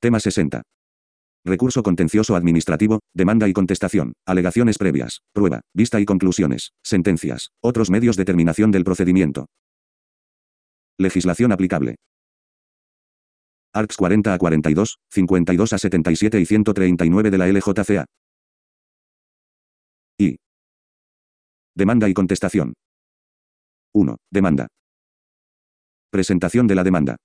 Tema 60. Recurso contencioso administrativo, demanda y contestación, alegaciones previas, prueba, vista y conclusiones, sentencias, otros medios de terminación del procedimiento. Legislación aplicable. ARCS 40 a 42, 52 a 77 y 139 de la LJCA. Y. Demanda y contestación. 1. Demanda. Presentación de la demanda.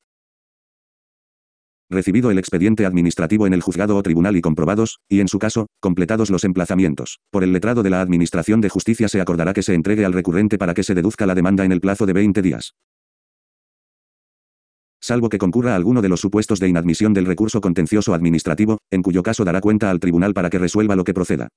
Recibido el expediente administrativo en el juzgado o tribunal y comprobados, y en su caso, completados los emplazamientos, por el letrado de la Administración de Justicia se acordará que se entregue al recurrente para que se deduzca la demanda en el plazo de 20 días salvo que concurra alguno de los supuestos de inadmisión del recurso contencioso administrativo, en cuyo caso dará cuenta al tribunal para que resuelva lo que proceda.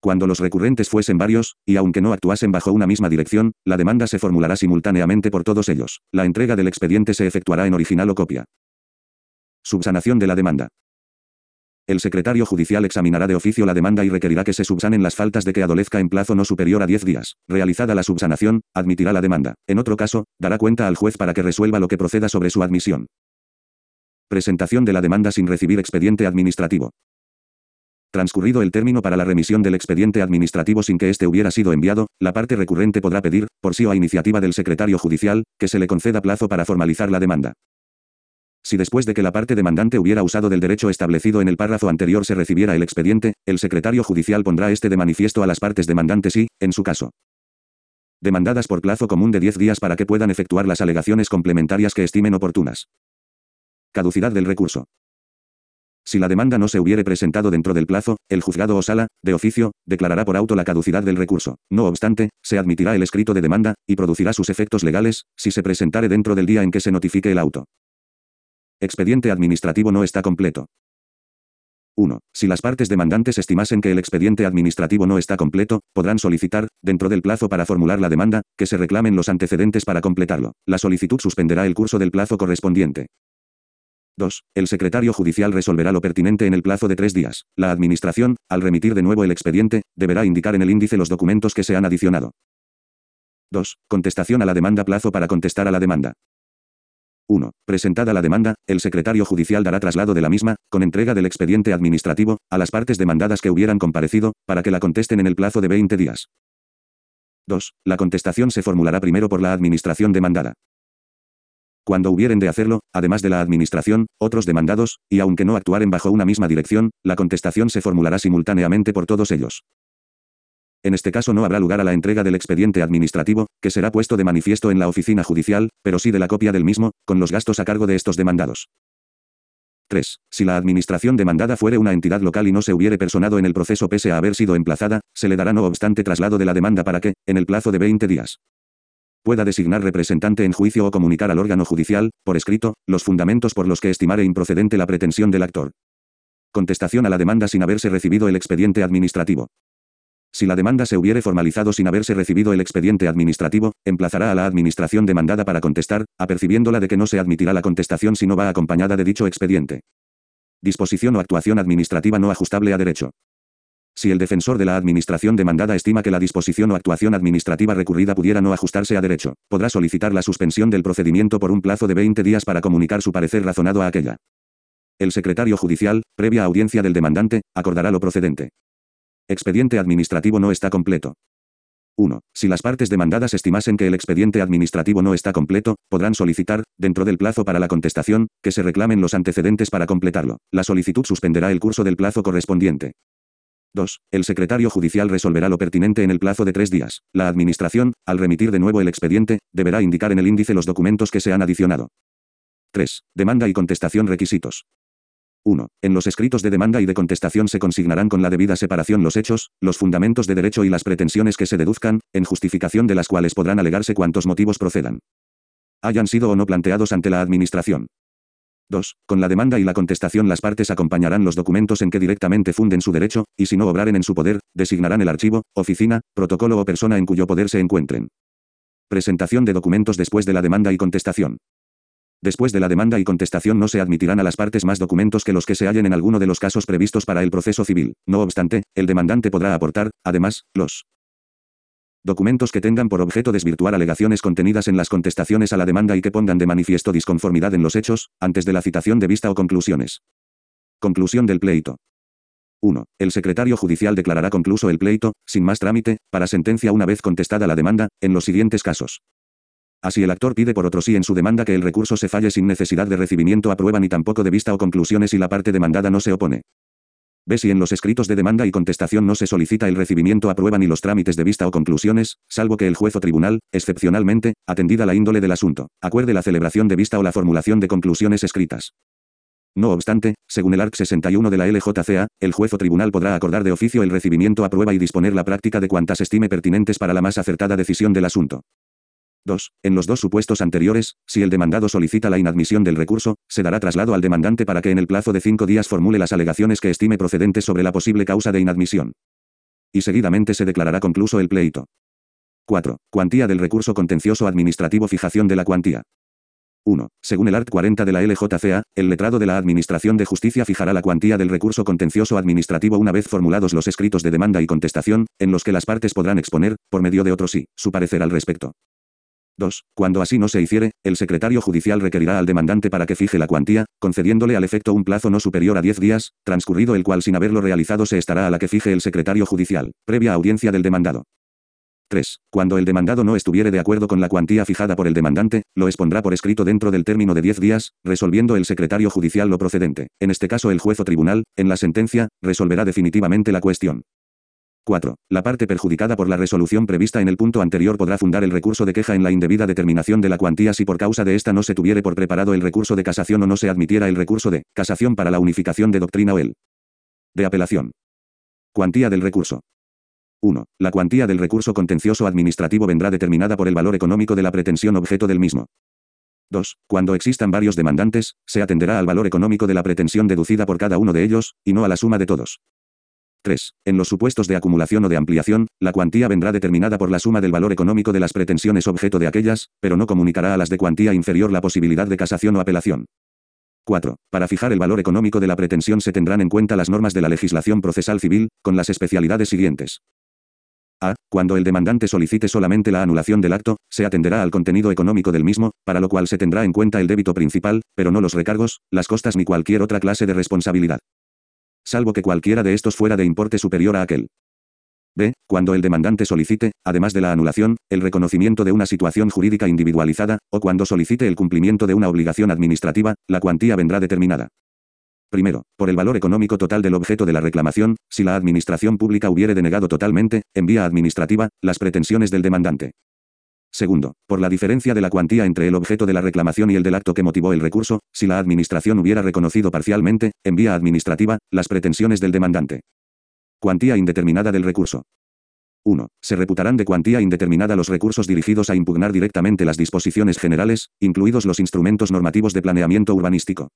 Cuando los recurrentes fuesen varios, y aunque no actuasen bajo una misma dirección, la demanda se formulará simultáneamente por todos ellos. La entrega del expediente se efectuará en original o copia. Subsanación de la demanda. El secretario judicial examinará de oficio la demanda y requerirá que se subsanen las faltas de que adolezca en plazo no superior a 10 días. Realizada la subsanación, admitirá la demanda. En otro caso, dará cuenta al juez para que resuelva lo que proceda sobre su admisión. Presentación de la demanda sin recibir expediente administrativo. Transcurrido el término para la remisión del expediente administrativo sin que éste hubiera sido enviado, la parte recurrente podrá pedir, por sí o a iniciativa del secretario judicial, que se le conceda plazo para formalizar la demanda. Si después de que la parte demandante hubiera usado del derecho establecido en el párrafo anterior se recibiera el expediente, el secretario judicial pondrá este de manifiesto a las partes demandantes y, en su caso, demandadas por plazo común de 10 días para que puedan efectuar las alegaciones complementarias que estimen oportunas. Caducidad del recurso. Si la demanda no se hubiere presentado dentro del plazo, el juzgado o sala, de oficio, declarará por auto la caducidad del recurso. No obstante, se admitirá el escrito de demanda, y producirá sus efectos legales, si se presentare dentro del día en que se notifique el auto. Expediente administrativo no está completo. 1. Si las partes demandantes estimasen que el expediente administrativo no está completo, podrán solicitar, dentro del plazo para formular la demanda, que se reclamen los antecedentes para completarlo. La solicitud suspenderá el curso del plazo correspondiente. 2. El secretario judicial resolverá lo pertinente en el plazo de tres días. La Administración, al remitir de nuevo el expediente, deberá indicar en el índice los documentos que se han adicionado. 2. Contestación a la demanda plazo para contestar a la demanda. 1. Presentada la demanda, el secretario judicial dará traslado de la misma, con entrega del expediente administrativo, a las partes demandadas que hubieran comparecido, para que la contesten en el plazo de 20 días. 2. La contestación se formulará primero por la administración demandada. Cuando hubieren de hacerlo, además de la administración, otros demandados, y aunque no actuaren bajo una misma dirección, la contestación se formulará simultáneamente por todos ellos. En este caso no habrá lugar a la entrega del expediente administrativo, que será puesto de manifiesto en la oficina judicial, pero sí de la copia del mismo, con los gastos a cargo de estos demandados. 3. Si la administración demandada fuere una entidad local y no se hubiere personado en el proceso pese a haber sido emplazada, se le dará no obstante traslado de la demanda para que, en el plazo de 20 días, pueda designar representante en juicio o comunicar al órgano judicial, por escrito, los fundamentos por los que estimare improcedente la pretensión del actor. Contestación a la demanda sin haberse recibido el expediente administrativo. Si la demanda se hubiere formalizado sin haberse recibido el expediente administrativo, emplazará a la administración demandada para contestar, apercibiéndola de que no se admitirá la contestación si no va acompañada de dicho expediente. Disposición o actuación administrativa no ajustable a derecho. Si el defensor de la administración demandada estima que la disposición o actuación administrativa recurrida pudiera no ajustarse a derecho, podrá solicitar la suspensión del procedimiento por un plazo de 20 días para comunicar su parecer razonado a aquella. El secretario judicial, previa audiencia del demandante, acordará lo procedente. Expediente administrativo no está completo. 1. Si las partes demandadas estimasen que el expediente administrativo no está completo, podrán solicitar, dentro del plazo para la contestación, que se reclamen los antecedentes para completarlo. La solicitud suspenderá el curso del plazo correspondiente. 2. El secretario judicial resolverá lo pertinente en el plazo de tres días. La Administración, al remitir de nuevo el expediente, deberá indicar en el índice los documentos que se han adicionado. 3. Demanda y contestación requisitos. 1. En los escritos de demanda y de contestación se consignarán con la debida separación los hechos, los fundamentos de derecho y las pretensiones que se deduzcan, en justificación de las cuales podrán alegarse cuantos motivos procedan. Hayan sido o no planteados ante la Administración. 2. Con la demanda y la contestación las partes acompañarán los documentos en que directamente funden su derecho, y si no obraren en su poder, designarán el archivo, oficina, protocolo o persona en cuyo poder se encuentren. Presentación de documentos después de la demanda y contestación. Después de la demanda y contestación no se admitirán a las partes más documentos que los que se hallen en alguno de los casos previstos para el proceso civil. No obstante, el demandante podrá aportar, además, los Documentos que tengan por objeto desvirtuar alegaciones contenidas en las contestaciones a la demanda y que pongan de manifiesto disconformidad en los hechos, antes de la citación de vista o conclusiones. Conclusión del pleito. 1. El secretario judicial declarará concluso el pleito, sin más trámite, para sentencia una vez contestada la demanda, en los siguientes casos. Así el actor pide por otro sí en su demanda que el recurso se falle sin necesidad de recibimiento a prueba ni tampoco de vista o conclusiones y la parte demandada no se opone. B. Si en los escritos de demanda y contestación no se solicita el recibimiento a prueba ni los trámites de vista o conclusiones, salvo que el juez o tribunal, excepcionalmente, atendida la índole del asunto, acuerde la celebración de vista o la formulación de conclusiones escritas. No obstante, según el ARC 61 de la LJCA, el juez o tribunal podrá acordar de oficio el recibimiento a prueba y disponer la práctica de cuantas estime pertinentes para la más acertada decisión del asunto. 2. En los dos supuestos anteriores, si el demandado solicita la inadmisión del recurso, se dará traslado al demandante para que en el plazo de cinco días formule las alegaciones que estime procedentes sobre la posible causa de inadmisión. Y seguidamente se declarará concluso el pleito. 4. Cuantía del recurso contencioso administrativo Fijación de la cuantía. 1. Según el art. 40 de la LJCA, el letrado de la Administración de Justicia fijará la cuantía del recurso contencioso administrativo una vez formulados los escritos de demanda y contestación, en los que las partes podrán exponer, por medio de otro sí, su parecer al respecto. 2. Cuando así no se hiciere, el secretario judicial requerirá al demandante para que fije la cuantía, concediéndole al efecto un plazo no superior a 10 días, transcurrido el cual sin haberlo realizado se estará a la que fije el secretario judicial, previa audiencia del demandado. 3. Cuando el demandado no estuviere de acuerdo con la cuantía fijada por el demandante, lo expondrá por escrito dentro del término de 10 días, resolviendo el secretario judicial lo procedente, en este caso el juez o tribunal, en la sentencia, resolverá definitivamente la cuestión. 4. La parte perjudicada por la resolución prevista en el punto anterior podrá fundar el recurso de queja en la indebida determinación de la cuantía si por causa de esta no se tuviere por preparado el recurso de casación o no se admitiera el recurso de casación para la unificación de doctrina o el de apelación. Cuantía del recurso. 1. La cuantía del recurso contencioso administrativo vendrá determinada por el valor económico de la pretensión objeto del mismo. 2. Cuando existan varios demandantes, se atenderá al valor económico de la pretensión deducida por cada uno de ellos, y no a la suma de todos. 3. En los supuestos de acumulación o de ampliación, la cuantía vendrá determinada por la suma del valor económico de las pretensiones objeto de aquellas, pero no comunicará a las de cuantía inferior la posibilidad de casación o apelación. 4. Para fijar el valor económico de la pretensión se tendrán en cuenta las normas de la legislación procesal civil, con las especialidades siguientes. A. Cuando el demandante solicite solamente la anulación del acto, se atenderá al contenido económico del mismo, para lo cual se tendrá en cuenta el débito principal, pero no los recargos, las costas ni cualquier otra clase de responsabilidad salvo que cualquiera de estos fuera de importe superior a aquel. B. Cuando el demandante solicite, además de la anulación, el reconocimiento de una situación jurídica individualizada, o cuando solicite el cumplimiento de una obligación administrativa, la cuantía vendrá determinada. Primero, por el valor económico total del objeto de la reclamación, si la administración pública hubiere denegado totalmente, en vía administrativa, las pretensiones del demandante. Segundo, por la diferencia de la cuantía entre el objeto de la reclamación y el del acto que motivó el recurso, si la Administración hubiera reconocido parcialmente, en vía administrativa, las pretensiones del demandante. Cuantía indeterminada del recurso. 1. Se reputarán de cuantía indeterminada los recursos dirigidos a impugnar directamente las disposiciones generales, incluidos los instrumentos normativos de planeamiento urbanístico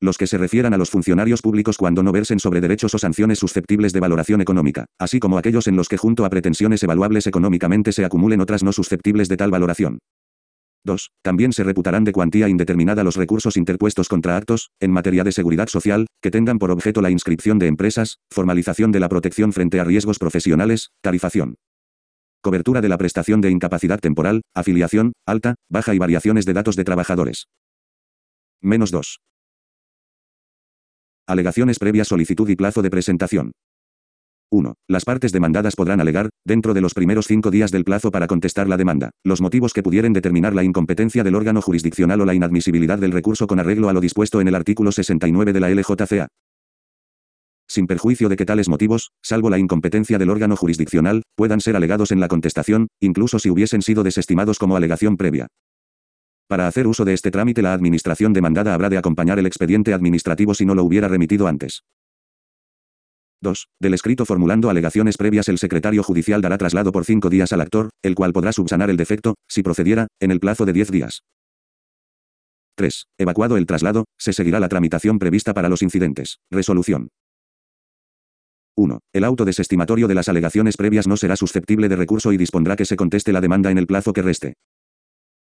los que se refieran a los funcionarios públicos cuando no versen sobre derechos o sanciones susceptibles de valoración económica, así como aquellos en los que junto a pretensiones evaluables económicamente se acumulen otras no susceptibles de tal valoración. 2. También se reputarán de cuantía indeterminada los recursos interpuestos contra actos, en materia de seguridad social, que tengan por objeto la inscripción de empresas, formalización de la protección frente a riesgos profesionales, tarifación. Cobertura de la prestación de incapacidad temporal, afiliación, alta, baja y variaciones de datos de trabajadores. Menos 2. Alegaciones previas solicitud y plazo de presentación. 1. Las partes demandadas podrán alegar, dentro de los primeros cinco días del plazo para contestar la demanda, los motivos que pudieren determinar la incompetencia del órgano jurisdiccional o la inadmisibilidad del recurso con arreglo a lo dispuesto en el artículo 69 de la LJCA. Sin perjuicio de que tales motivos, salvo la incompetencia del órgano jurisdiccional, puedan ser alegados en la contestación, incluso si hubiesen sido desestimados como alegación previa. Para hacer uso de este trámite la administración demandada habrá de acompañar el expediente administrativo si no lo hubiera remitido antes. 2. Del escrito formulando alegaciones previas el secretario judicial dará traslado por cinco días al actor, el cual podrá subsanar el defecto, si procediera, en el plazo de 10 días. 3. Evacuado el traslado, se seguirá la tramitación prevista para los incidentes. Resolución. 1. El auto desestimatorio de las alegaciones previas no será susceptible de recurso y dispondrá que se conteste la demanda en el plazo que reste.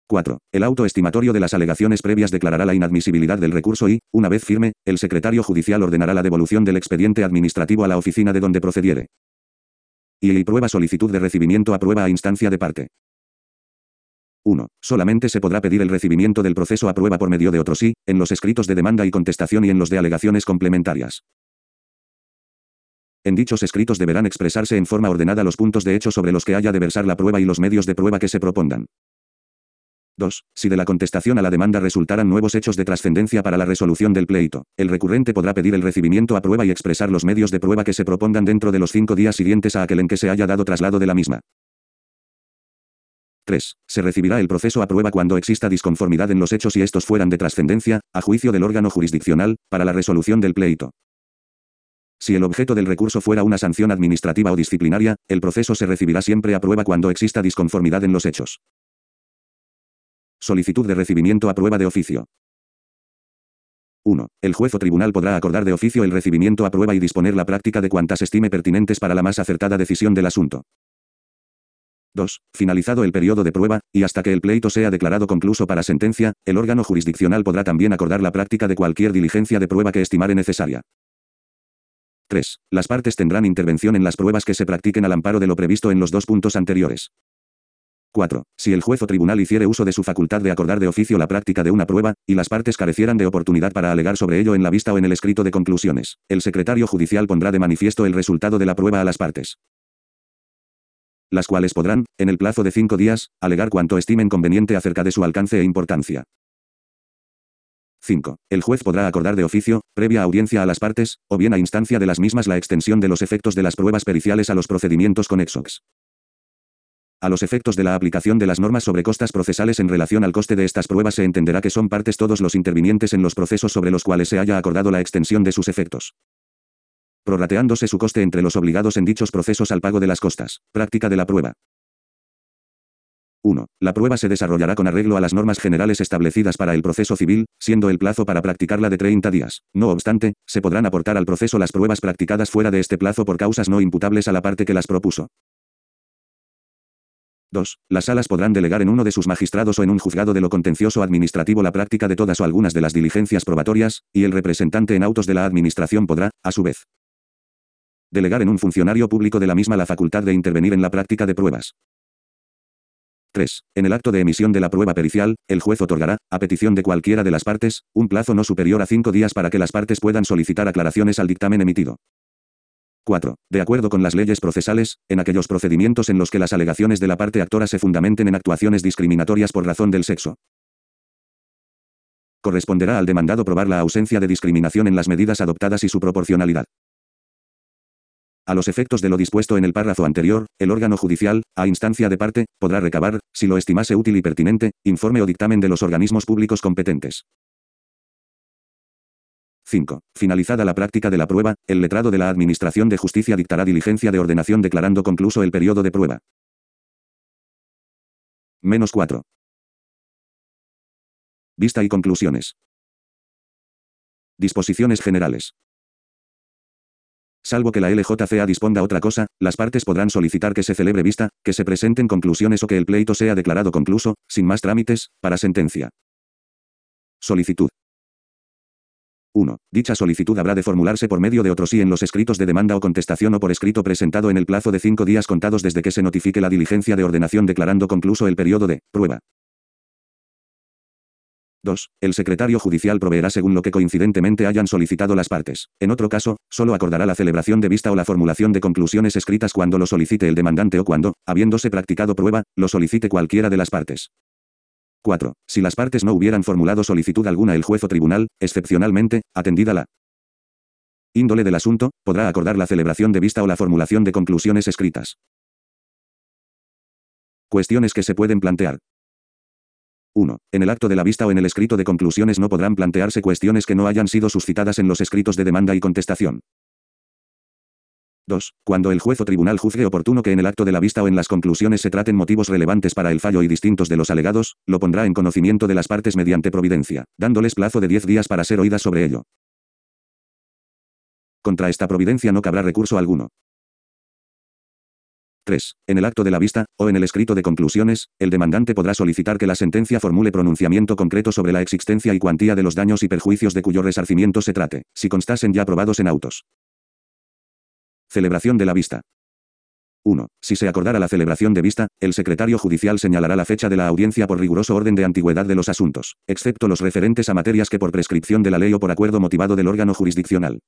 4. El auto estimatorio de las alegaciones previas declarará la inadmisibilidad del recurso y, una vez firme, el secretario judicial ordenará la devolución del expediente administrativo a la oficina de donde procediere. y prueba solicitud de recibimiento a prueba a instancia de parte. 1. Solamente se podrá pedir el recibimiento del proceso a prueba por medio de otro sí, en los escritos de demanda y contestación y en los de alegaciones complementarias. En dichos escritos deberán expresarse en forma ordenada los puntos de hecho sobre los que haya de versar la prueba y los medios de prueba que se propongan. 2. Si de la contestación a la demanda resultaran nuevos hechos de trascendencia para la resolución del pleito, el recurrente podrá pedir el recibimiento a prueba y expresar los medios de prueba que se propongan dentro de los cinco días siguientes a aquel en que se haya dado traslado de la misma. 3. Se recibirá el proceso a prueba cuando exista disconformidad en los hechos y estos fueran de trascendencia, a juicio del órgano jurisdiccional, para la resolución del pleito. Si el objeto del recurso fuera una sanción administrativa o disciplinaria, el proceso se recibirá siempre a prueba cuando exista disconformidad en los hechos. Solicitud de recibimiento a prueba de oficio. 1. El juez o tribunal podrá acordar de oficio el recibimiento a prueba y disponer la práctica de cuantas estime pertinentes para la más acertada decisión del asunto. 2. Finalizado el periodo de prueba, y hasta que el pleito sea declarado concluso para sentencia, el órgano jurisdiccional podrá también acordar la práctica de cualquier diligencia de prueba que estimare necesaria. 3. Las partes tendrán intervención en las pruebas que se practiquen al amparo de lo previsto en los dos puntos anteriores. 4. Si el juez o tribunal hiciere uso de su facultad de acordar de oficio la práctica de una prueba, y las partes carecieran de oportunidad para alegar sobre ello en la vista o en el escrito de conclusiones, el secretario judicial pondrá de manifiesto el resultado de la prueba a las partes las cuales podrán, en el plazo de cinco días, alegar cuanto estimen conveniente acerca de su alcance e importancia. 5. El juez podrá acordar de oficio, previa audiencia a las partes, o bien a instancia de las mismas la extensión de los efectos de las pruebas periciales a los procedimientos conexos. A los efectos de la aplicación de las normas sobre costas procesales en relación al coste de estas pruebas se entenderá que son partes todos los intervinientes en los procesos sobre los cuales se haya acordado la extensión de sus efectos prorrateándose su coste entre los obligados en dichos procesos al pago de las costas. Práctica de la prueba. 1. La prueba se desarrollará con arreglo a las normas generales establecidas para el proceso civil, siendo el plazo para practicarla de 30 días. No obstante, se podrán aportar al proceso las pruebas practicadas fuera de este plazo por causas no imputables a la parte que las propuso. 2. Las salas podrán delegar en uno de sus magistrados o en un juzgado de lo contencioso administrativo la práctica de todas o algunas de las diligencias probatorias, y el representante en autos de la Administración podrá, a su vez, Delegar en un funcionario público de la misma la facultad de intervenir en la práctica de pruebas. 3. En el acto de emisión de la prueba pericial, el juez otorgará, a petición de cualquiera de las partes, un plazo no superior a cinco días para que las partes puedan solicitar aclaraciones al dictamen emitido. 4. De acuerdo con las leyes procesales, en aquellos procedimientos en los que las alegaciones de la parte actora se fundamenten en actuaciones discriminatorias por razón del sexo. Corresponderá al demandado probar la ausencia de discriminación en las medidas adoptadas y su proporcionalidad. A los efectos de lo dispuesto en el párrafo anterior, el órgano judicial, a instancia de parte, podrá recabar, si lo estimase útil y pertinente, informe o dictamen de los organismos públicos competentes. 5. Finalizada la práctica de la prueba, el letrado de la Administración de Justicia dictará diligencia de ordenación declarando concluso el periodo de prueba. Menos 4. Vista y conclusiones. Disposiciones generales. Salvo que la LJCA disponga otra cosa, las partes podrán solicitar que se celebre vista, que se presenten conclusiones o que el pleito sea declarado concluso, sin más trámites, para sentencia. Solicitud. 1. Dicha solicitud habrá de formularse por medio de otro sí en los escritos de demanda o contestación o por escrito presentado en el plazo de cinco días contados desde que se notifique la diligencia de ordenación declarando concluso el periodo de prueba. 2. El secretario judicial proveerá según lo que coincidentemente hayan solicitado las partes. En otro caso, solo acordará la celebración de vista o la formulación de conclusiones escritas cuando lo solicite el demandante o cuando, habiéndose practicado prueba, lo solicite cualquiera de las partes. 4. Si las partes no hubieran formulado solicitud alguna el juez o tribunal, excepcionalmente, atendida la índole del asunto, podrá acordar la celebración de vista o la formulación de conclusiones escritas. Cuestiones que se pueden plantear. 1. En el acto de la vista o en el escrito de conclusiones no podrán plantearse cuestiones que no hayan sido suscitadas en los escritos de demanda y contestación. 2. Cuando el juez o tribunal juzgue oportuno que en el acto de la vista o en las conclusiones se traten motivos relevantes para el fallo y distintos de los alegados, lo pondrá en conocimiento de las partes mediante providencia, dándoles plazo de 10 días para ser oídas sobre ello. Contra esta providencia no cabrá recurso alguno. 3. En el acto de la vista, o en el escrito de conclusiones, el demandante podrá solicitar que la sentencia formule pronunciamiento concreto sobre la existencia y cuantía de los daños y perjuicios de cuyo resarcimiento se trate, si constasen ya aprobados en autos. Celebración de la vista. 1. Si se acordara la celebración de vista, el secretario judicial señalará la fecha de la audiencia por riguroso orden de antigüedad de los asuntos, excepto los referentes a materias que por prescripción de la ley o por acuerdo motivado del órgano jurisdiccional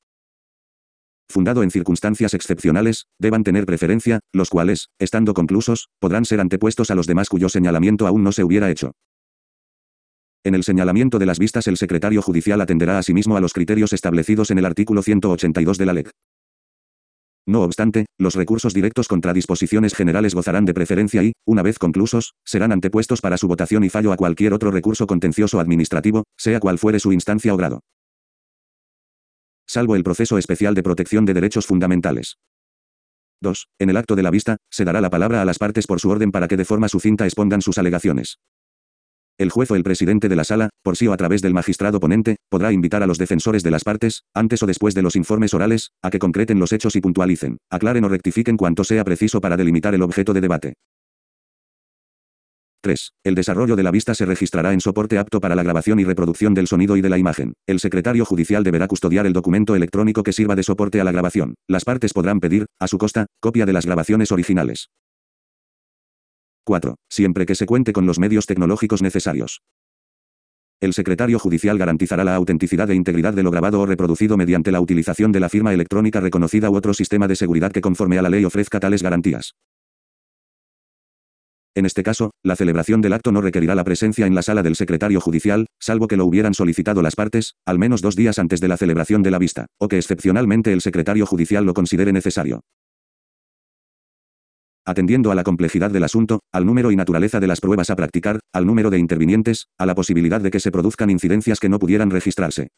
fundado en circunstancias excepcionales, deban tener preferencia, los cuales, estando conclusos, podrán ser antepuestos a los demás cuyo señalamiento aún no se hubiera hecho. En el señalamiento de las vistas el secretario judicial atenderá asimismo a los criterios establecidos en el artículo 182 de la ley. No obstante, los recursos directos contra disposiciones generales gozarán de preferencia y, una vez conclusos, serán antepuestos para su votación y fallo a cualquier otro recurso contencioso administrativo, sea cual fuere su instancia o grado. Salvo el proceso especial de protección de derechos fundamentales. 2. En el acto de la vista, se dará la palabra a las partes por su orden para que de forma sucinta expongan sus alegaciones. El juez o el presidente de la sala, por sí o a través del magistrado ponente, podrá invitar a los defensores de las partes, antes o después de los informes orales, a que concreten los hechos y puntualicen, aclaren o rectifiquen cuanto sea preciso para delimitar el objeto de debate. 3. El desarrollo de la vista se registrará en soporte apto para la grabación y reproducción del sonido y de la imagen. El secretario judicial deberá custodiar el documento electrónico que sirva de soporte a la grabación. Las partes podrán pedir, a su costa, copia de las grabaciones originales. 4. Siempre que se cuente con los medios tecnológicos necesarios. El secretario judicial garantizará la autenticidad e integridad de lo grabado o reproducido mediante la utilización de la firma electrónica reconocida u otro sistema de seguridad que conforme a la ley ofrezca tales garantías. En este caso, la celebración del acto no requerirá la presencia en la sala del secretario judicial, salvo que lo hubieran solicitado las partes, al menos dos días antes de la celebración de la vista, o que excepcionalmente el secretario judicial lo considere necesario atendiendo a la complejidad del asunto, al número y naturaleza de las pruebas a practicar, al número de intervinientes, a la posibilidad de que se produzcan incidencias que no pudieran registrarse.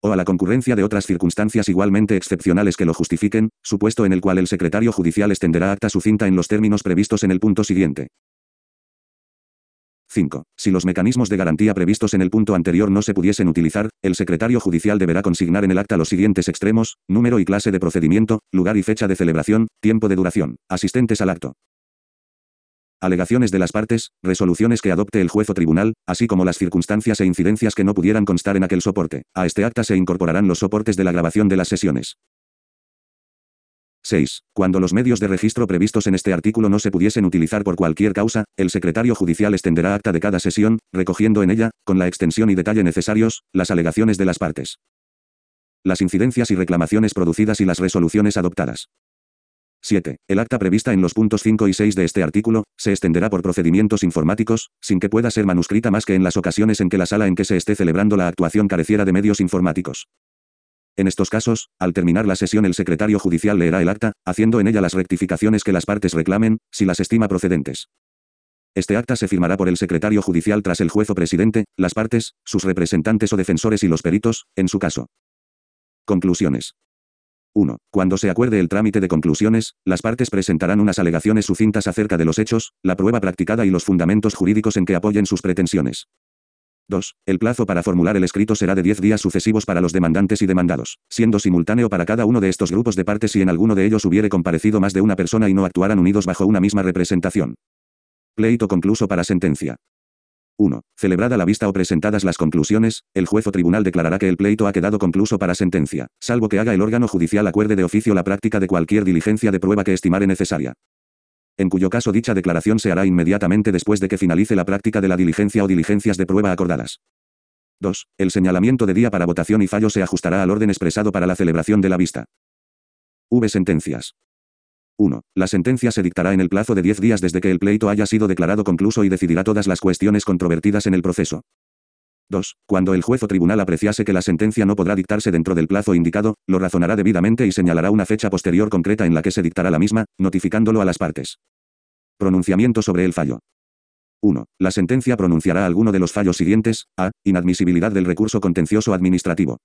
O a la concurrencia de otras circunstancias igualmente excepcionales que lo justifiquen, supuesto en el cual el secretario judicial extenderá acta sucinta en los términos previstos en el punto siguiente. 5. Si los mecanismos de garantía previstos en el punto anterior no se pudiesen utilizar, el secretario judicial deberá consignar en el acta los siguientes extremos, número y clase de procedimiento, lugar y fecha de celebración, tiempo de duración, asistentes al acto. Alegaciones de las partes, resoluciones que adopte el juez o tribunal, así como las circunstancias e incidencias que no pudieran constar en aquel soporte. A este acta se incorporarán los soportes de la grabación de las sesiones. 6. Cuando los medios de registro previstos en este artículo no se pudiesen utilizar por cualquier causa, el secretario judicial extenderá acta de cada sesión, recogiendo en ella, con la extensión y detalle necesarios, las alegaciones de las partes. Las incidencias y reclamaciones producidas y las resoluciones adoptadas. 7. El acta prevista en los puntos 5 y 6 de este artículo, se extenderá por procedimientos informáticos, sin que pueda ser manuscrita más que en las ocasiones en que la sala en que se esté celebrando la actuación careciera de medios informáticos. En estos casos, al terminar la sesión el secretario judicial leerá el acta, haciendo en ella las rectificaciones que las partes reclamen, si las estima procedentes. Este acta se firmará por el secretario judicial tras el juez o presidente, las partes, sus representantes o defensores y los peritos, en su caso. Conclusiones. 1. Cuando se acuerde el trámite de conclusiones, las partes presentarán unas alegaciones sucintas acerca de los hechos, la prueba practicada y los fundamentos jurídicos en que apoyen sus pretensiones. 2. El plazo para formular el escrito será de 10 días sucesivos para los demandantes y demandados, siendo simultáneo para cada uno de estos grupos de partes si en alguno de ellos hubiere comparecido más de una persona y no actuaran unidos bajo una misma representación. Pleito concluso para sentencia. 1. Celebrada la vista o presentadas las conclusiones, el juez o tribunal declarará que el pleito ha quedado concluso para sentencia, salvo que haga el órgano judicial acuerde de oficio la práctica de cualquier diligencia de prueba que estimare necesaria en cuyo caso dicha declaración se hará inmediatamente después de que finalice la práctica de la diligencia o diligencias de prueba acordadas. 2. El señalamiento de día para votación y fallo se ajustará al orden expresado para la celebración de la vista. V. Sentencias. 1. La sentencia se dictará en el plazo de 10 días desde que el pleito haya sido declarado concluso y decidirá todas las cuestiones controvertidas en el proceso. 2. Cuando el juez o tribunal apreciase que la sentencia no podrá dictarse dentro del plazo indicado, lo razonará debidamente y señalará una fecha posterior concreta en la que se dictará la misma, notificándolo a las partes. Pronunciamiento sobre el fallo. 1. La sentencia pronunciará alguno de los fallos siguientes. A. Inadmisibilidad del recurso contencioso administrativo.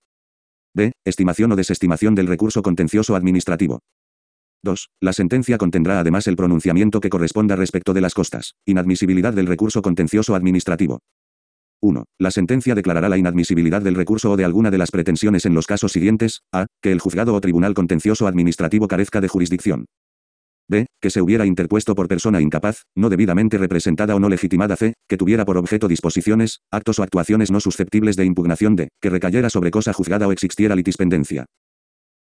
B. Estimación o desestimación del recurso contencioso administrativo. 2. La sentencia contendrá además el pronunciamiento que corresponda respecto de las costas. Inadmisibilidad del recurso contencioso administrativo. 1. La sentencia declarará la inadmisibilidad del recurso o de alguna de las pretensiones en los casos siguientes. A. Que el juzgado o tribunal contencioso administrativo carezca de jurisdicción. B. Que se hubiera interpuesto por persona incapaz, no debidamente representada o no legitimada C. Que tuviera por objeto disposiciones, actos o actuaciones no susceptibles de impugnación D. Que recayera sobre cosa juzgada o existiera litispendencia.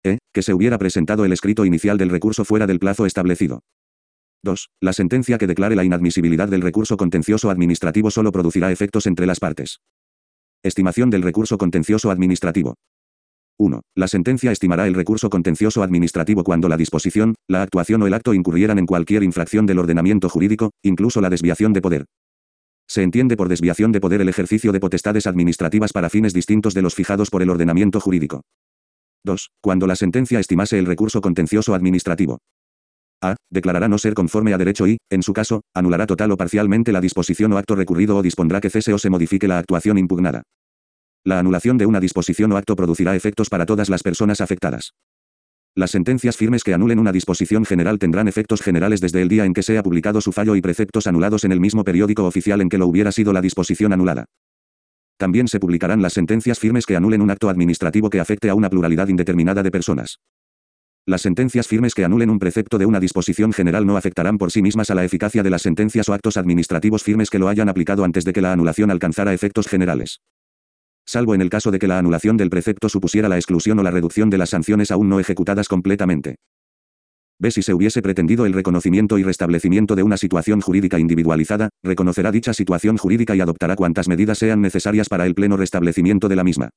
E. que se hubiera presentado el escrito inicial del recurso fuera del plazo establecido. 2. La sentencia que declare la inadmisibilidad del recurso contencioso administrativo solo producirá efectos entre las partes. Estimación del recurso contencioso administrativo. 1. La sentencia estimará el recurso contencioso administrativo cuando la disposición, la actuación o el acto incurrieran en cualquier infracción del ordenamiento jurídico, incluso la desviación de poder. Se entiende por desviación de poder el ejercicio de potestades administrativas para fines distintos de los fijados por el ordenamiento jurídico. 2. Cuando la sentencia estimase el recurso contencioso administrativo. A. Declarará no ser conforme a derecho y, en su caso, anulará total o parcialmente la disposición o acto recurrido o dispondrá que cese o se modifique la actuación impugnada. La anulación de una disposición o acto producirá efectos para todas las personas afectadas. Las sentencias firmes que anulen una disposición general tendrán efectos generales desde el día en que sea publicado su fallo y preceptos anulados en el mismo periódico oficial en que lo hubiera sido la disposición anulada. También se publicarán las sentencias firmes que anulen un acto administrativo que afecte a una pluralidad indeterminada de personas. Las sentencias firmes que anulen un precepto de una disposición general no afectarán por sí mismas a la eficacia de las sentencias o actos administrativos firmes que lo hayan aplicado antes de que la anulación alcanzara efectos generales salvo en el caso de que la anulación del precepto supusiera la exclusión o la reducción de las sanciones aún no ejecutadas completamente. B. Si se hubiese pretendido el reconocimiento y restablecimiento de una situación jurídica individualizada, reconocerá dicha situación jurídica y adoptará cuantas medidas sean necesarias para el pleno restablecimiento de la misma.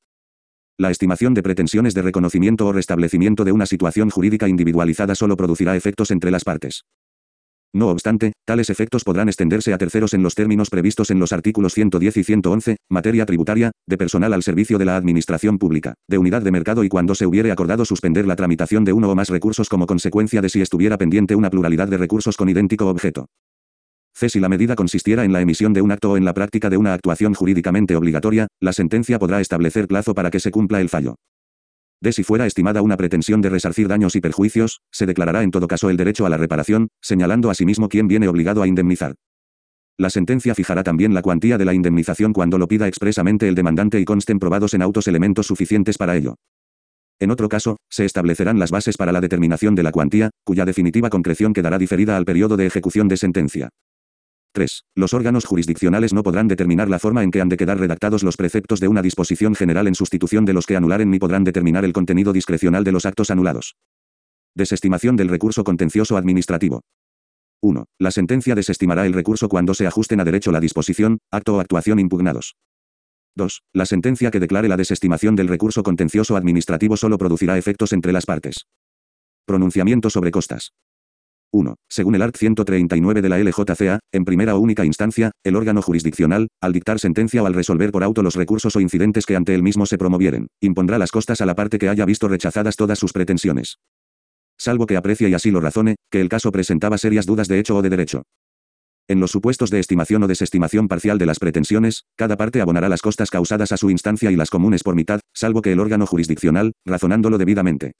La estimación de pretensiones de reconocimiento o restablecimiento de una situación jurídica individualizada solo producirá efectos entre las partes. No obstante, tales efectos podrán extenderse a terceros en los términos previstos en los artículos 110 y 111, materia tributaria, de personal al servicio de la administración pública, de unidad de mercado y cuando se hubiere acordado suspender la tramitación de uno o más recursos como consecuencia de si estuviera pendiente una pluralidad de recursos con idéntico objeto. C. Si la medida consistiera en la emisión de un acto o en la práctica de una actuación jurídicamente obligatoria, la sentencia podrá establecer plazo para que se cumpla el fallo. De si fuera estimada una pretensión de resarcir daños y perjuicios, se declarará en todo caso el derecho a la reparación, señalando asimismo quién viene obligado a indemnizar. La sentencia fijará también la cuantía de la indemnización cuando lo pida expresamente el demandante y consten probados en autos elementos suficientes para ello. En otro caso, se establecerán las bases para la determinación de la cuantía, cuya definitiva concreción quedará diferida al periodo de ejecución de sentencia. 3. Los órganos jurisdiccionales no podrán determinar la forma en que han de quedar redactados los preceptos de una disposición general en sustitución de los que anularen ni podrán determinar el contenido discrecional de los actos anulados. Desestimación del recurso contencioso administrativo. 1. La sentencia desestimará el recurso cuando se ajusten a derecho la disposición, acto o actuación impugnados. 2. La sentencia que declare la desestimación del recurso contencioso administrativo solo producirá efectos entre las partes. Pronunciamiento sobre costas. 1. Según el art. 139 de la LJCA, en primera o única instancia, el órgano jurisdiccional, al dictar sentencia o al resolver por auto los recursos o incidentes que ante él mismo se promovieren, impondrá las costas a la parte que haya visto rechazadas todas sus pretensiones. Salvo que aprecie y así lo razone, que el caso presentaba serias dudas de hecho o de derecho. En los supuestos de estimación o desestimación parcial de las pretensiones, cada parte abonará las costas causadas a su instancia y las comunes por mitad, salvo que el órgano jurisdiccional, razonándolo debidamente,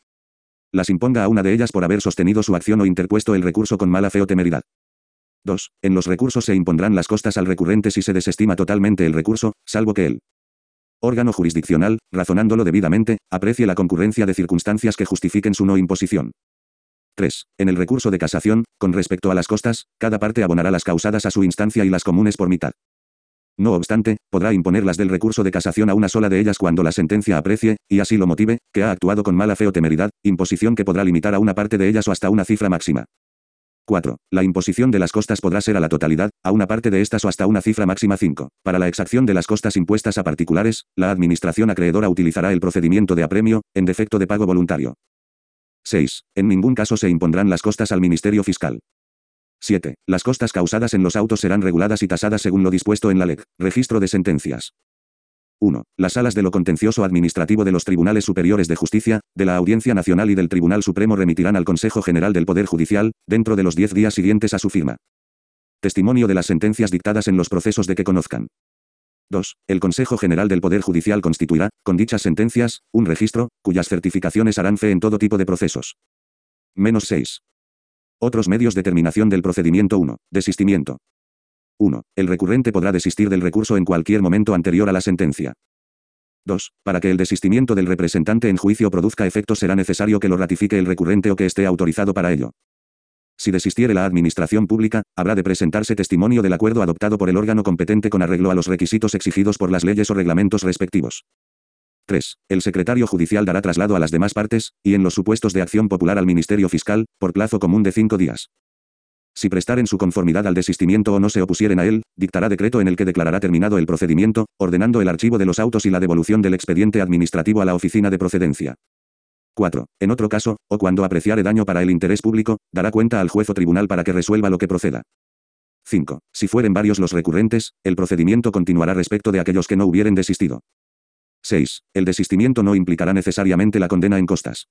las imponga a una de ellas por haber sostenido su acción o interpuesto el recurso con mala fe o temeridad. 2. En los recursos se impondrán las costas al recurrente si se desestima totalmente el recurso, salvo que el órgano jurisdiccional, razonándolo debidamente, aprecie la concurrencia de circunstancias que justifiquen su no imposición. 3. En el recurso de casación, con respecto a las costas, cada parte abonará las causadas a su instancia y las comunes por mitad. No obstante, podrá imponer las del recurso de casación a una sola de ellas cuando la sentencia aprecie, y así lo motive, que ha actuado con mala fe o temeridad, imposición que podrá limitar a una parte de ellas o hasta una cifra máxima. 4. La imposición de las costas podrá ser a la totalidad, a una parte de estas o hasta una cifra máxima 5. Para la exacción de las costas impuestas a particulares, la administración acreedora utilizará el procedimiento de apremio, en defecto de pago voluntario. 6. En ningún caso se impondrán las costas al Ministerio Fiscal. 7. Las costas causadas en los autos serán reguladas y tasadas según lo dispuesto en la LEC. Registro de sentencias. 1. Las salas de lo contencioso administrativo de los Tribunales Superiores de Justicia, de la Audiencia Nacional y del Tribunal Supremo remitirán al Consejo General del Poder Judicial, dentro de los 10 días siguientes a su firma. Testimonio de las sentencias dictadas en los procesos de que conozcan. 2. El Consejo General del Poder Judicial constituirá, con dichas sentencias, un registro, cuyas certificaciones harán fe en todo tipo de procesos. Menos 6. Otros medios de terminación del procedimiento 1. Desistimiento. 1. El recurrente podrá desistir del recurso en cualquier momento anterior a la sentencia. 2. Para que el desistimiento del representante en juicio produzca efecto será necesario que lo ratifique el recurrente o que esté autorizado para ello. Si desistiere la administración pública, habrá de presentarse testimonio del acuerdo adoptado por el órgano competente con arreglo a los requisitos exigidos por las leyes o reglamentos respectivos. 3. El secretario judicial dará traslado a las demás partes, y en los supuestos de acción popular al Ministerio Fiscal, por plazo común de cinco días. Si prestaren su conformidad al desistimiento o no se opusieren a él, dictará decreto en el que declarará terminado el procedimiento, ordenando el archivo de los autos y la devolución del expediente administrativo a la oficina de procedencia. 4. En otro caso, o cuando apreciare daño para el interés público, dará cuenta al juez o tribunal para que resuelva lo que proceda. 5. Si fueren varios los recurrentes, el procedimiento continuará respecto de aquellos que no hubieren desistido. 6. El desistimiento no implicará necesariamente la condena en costas.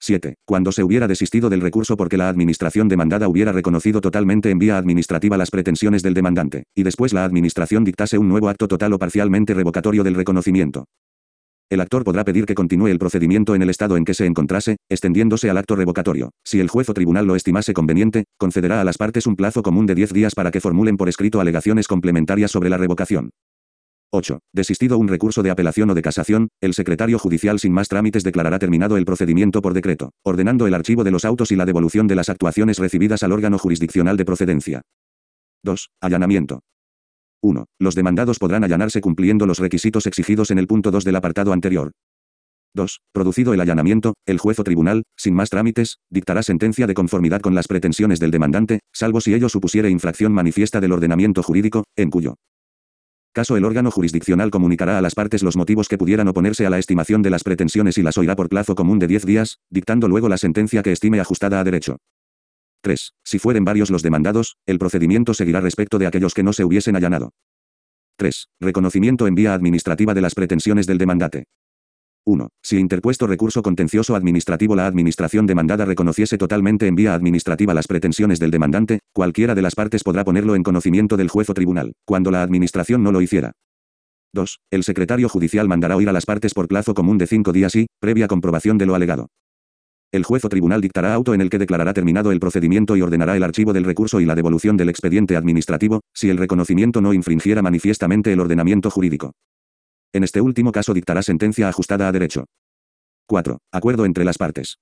7. Cuando se hubiera desistido del recurso porque la administración demandada hubiera reconocido totalmente en vía administrativa las pretensiones del demandante, y después la administración dictase un nuevo acto total o parcialmente revocatorio del reconocimiento. El actor podrá pedir que continúe el procedimiento en el estado en que se encontrase, extendiéndose al acto revocatorio. Si el juez o tribunal lo estimase conveniente, concederá a las partes un plazo común de 10 días para que formulen por escrito alegaciones complementarias sobre la revocación. 8. Desistido un recurso de apelación o de casación, el secretario judicial sin más trámites declarará terminado el procedimiento por decreto, ordenando el archivo de los autos y la devolución de las actuaciones recibidas al órgano jurisdiccional de procedencia. 2. Allanamiento. 1. Los demandados podrán allanarse cumpliendo los requisitos exigidos en el punto 2 del apartado anterior. 2. Producido el allanamiento, el juez o tribunal, sin más trámites, dictará sentencia de conformidad con las pretensiones del demandante, salvo si ello supusiere infracción manifiesta del ordenamiento jurídico, en cuyo caso el órgano jurisdiccional comunicará a las partes los motivos que pudieran oponerse a la estimación de las pretensiones y las oirá por plazo común de 10 días, dictando luego la sentencia que estime ajustada a derecho. 3. Si fueren varios los demandados, el procedimiento seguirá respecto de aquellos que no se hubiesen allanado. 3. Reconocimiento en vía administrativa de las pretensiones del demandante. 1. Si interpuesto recurso contencioso administrativo la administración demandada reconociese totalmente en vía administrativa las pretensiones del demandante, cualquiera de las partes podrá ponerlo en conocimiento del juez o tribunal, cuando la administración no lo hiciera. 2. El secretario judicial mandará oír a las partes por plazo común de cinco días y, previa comprobación de lo alegado. El juez o tribunal dictará auto en el que declarará terminado el procedimiento y ordenará el archivo del recurso y la devolución del expediente administrativo, si el reconocimiento no infringiera manifiestamente el ordenamiento jurídico. En este último caso dictará sentencia ajustada a derecho. 4. Acuerdo entre las partes.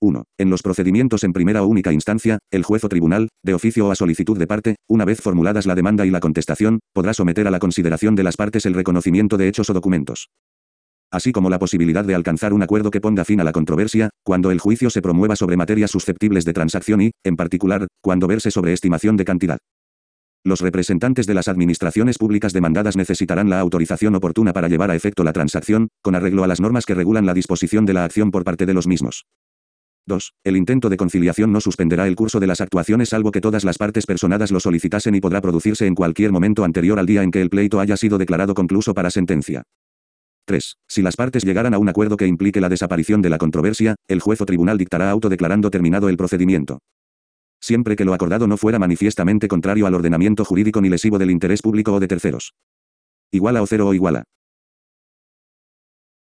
1. En los procedimientos en primera o única instancia, el juez o tribunal, de oficio o a solicitud de parte, una vez formuladas la demanda y la contestación, podrá someter a la consideración de las partes el reconocimiento de hechos o documentos. Así como la posibilidad de alcanzar un acuerdo que ponga fin a la controversia, cuando el juicio se promueva sobre materias susceptibles de transacción y, en particular, cuando verse sobre estimación de cantidad. Los representantes de las administraciones públicas demandadas necesitarán la autorización oportuna para llevar a efecto la transacción, con arreglo a las normas que regulan la disposición de la acción por parte de los mismos. 2. El intento de conciliación no suspenderá el curso de las actuaciones salvo que todas las partes personadas lo solicitasen y podrá producirse en cualquier momento anterior al día en que el pleito haya sido declarado concluso para sentencia. 3. Si las partes llegaran a un acuerdo que implique la desaparición de la controversia, el juez o tribunal dictará auto declarando terminado el procedimiento siempre que lo acordado no fuera manifiestamente contrario al ordenamiento jurídico ni lesivo del interés público o de terceros. Iguala o cero o iguala.